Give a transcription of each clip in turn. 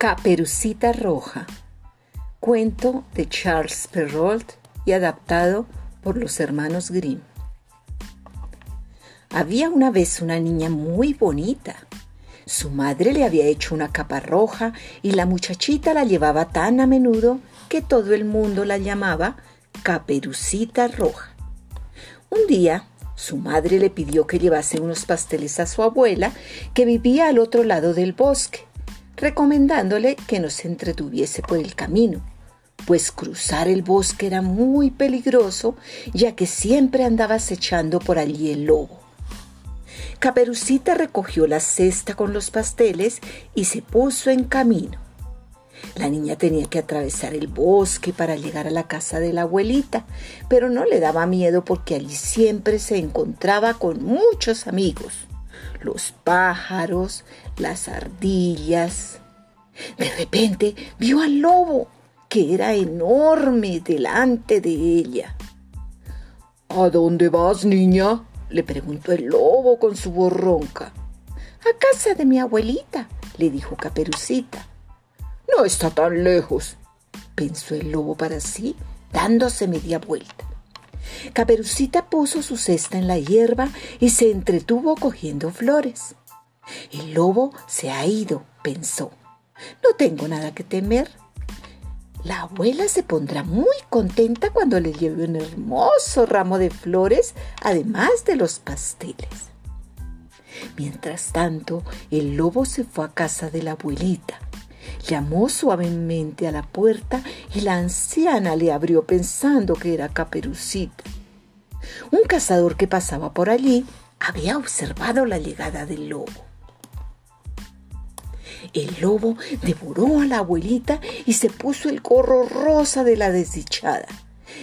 Caperucita Roja, cuento de Charles Perrault y adaptado por los hermanos Grimm. Había una vez una niña muy bonita. Su madre le había hecho una capa roja y la muchachita la llevaba tan a menudo que todo el mundo la llamaba Caperucita Roja. Un día, su madre le pidió que llevase unos pasteles a su abuela, que vivía al otro lado del bosque recomendándole que no se entretuviese por el camino, pues cruzar el bosque era muy peligroso, ya que siempre andaba acechando por allí el lobo. Caperucita recogió la cesta con los pasteles y se puso en camino. La niña tenía que atravesar el bosque para llegar a la casa de la abuelita, pero no le daba miedo porque allí siempre se encontraba con muchos amigos los pájaros, las ardillas. De repente vio al lobo, que era enorme delante de ella. ¿A dónde vas, niña? le preguntó el lobo con su voz ronca. A casa de mi abuelita, le dijo Caperucita. No está tan lejos, pensó el lobo para sí, dándose media vuelta. Caperucita puso su cesta en la hierba y se entretuvo cogiendo flores. El lobo se ha ido, pensó. No tengo nada que temer. La abuela se pondrá muy contenta cuando le lleve un hermoso ramo de flores, además de los pasteles. Mientras tanto, el lobo se fue a casa de la abuelita. Llamó suavemente a la puerta y la anciana le abrió pensando que era Caperucita. Un cazador que pasaba por allí había observado la llegada del lobo. El lobo devoró a la abuelita y se puso el gorro rosa de la desdichada.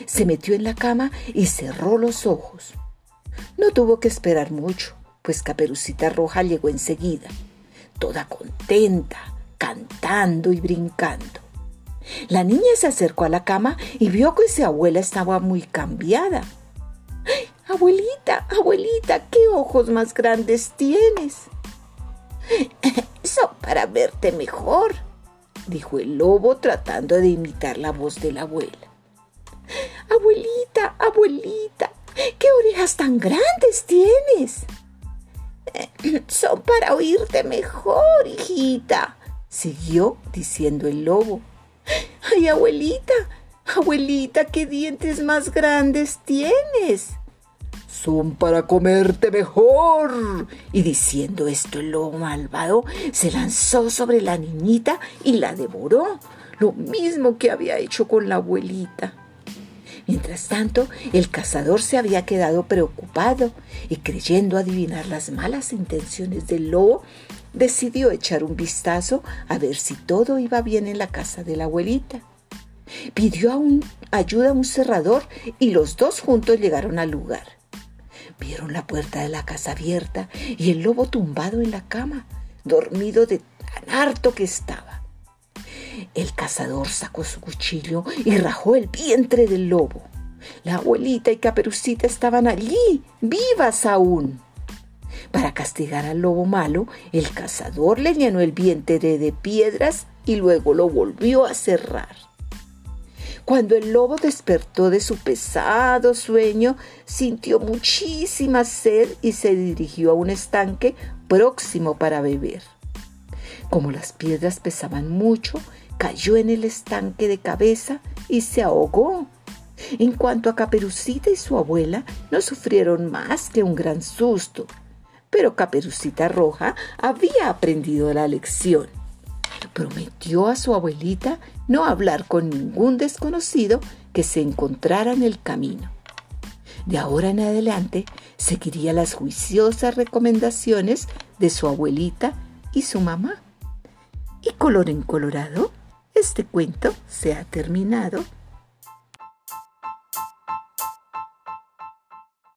Se metió en la cama y cerró los ojos. No tuvo que esperar mucho, pues Caperucita Roja llegó enseguida, toda contenta, cantando y brincando. La niña se acercó a la cama y vio que su abuela estaba muy cambiada. Abuelita, abuelita, qué ojos más grandes tienes. Son para verte mejor, dijo el lobo tratando de imitar la voz de la abuela. Abuelita, abuelita, qué orejas tan grandes tienes. Son para oírte mejor, hijita, siguió diciendo el lobo. Ay, abuelita, abuelita, qué dientes más grandes tienes. Son para comerte mejor. Y diciendo esto, el lobo malvado se lanzó sobre la niñita y la devoró, lo mismo que había hecho con la abuelita. Mientras tanto, el cazador se había quedado preocupado y creyendo adivinar las malas intenciones del lobo, decidió echar un vistazo a ver si todo iba bien en la casa de la abuelita. Pidió ayuda a un cerrador y los dos juntos llegaron al lugar. Vieron la puerta de la casa abierta y el lobo tumbado en la cama, dormido de tan harto que estaba. El cazador sacó su cuchillo y rajó el vientre del lobo. La abuelita y Caperucita estaban allí, vivas aún. Para castigar al lobo malo, el cazador le llenó el vientre de piedras y luego lo volvió a cerrar. Cuando el lobo despertó de su pesado sueño, sintió muchísima sed y se dirigió a un estanque próximo para beber. Como las piedras pesaban mucho, cayó en el estanque de cabeza y se ahogó. En cuanto a Caperucita y su abuela, no sufrieron más que un gran susto pero Caperucita Roja había aprendido la lección. Prometió a su abuelita no hablar con ningún desconocido que se encontrara en el camino. De ahora en adelante seguiría las juiciosas recomendaciones de su abuelita y su mamá. Y color en colorado, este cuento se ha terminado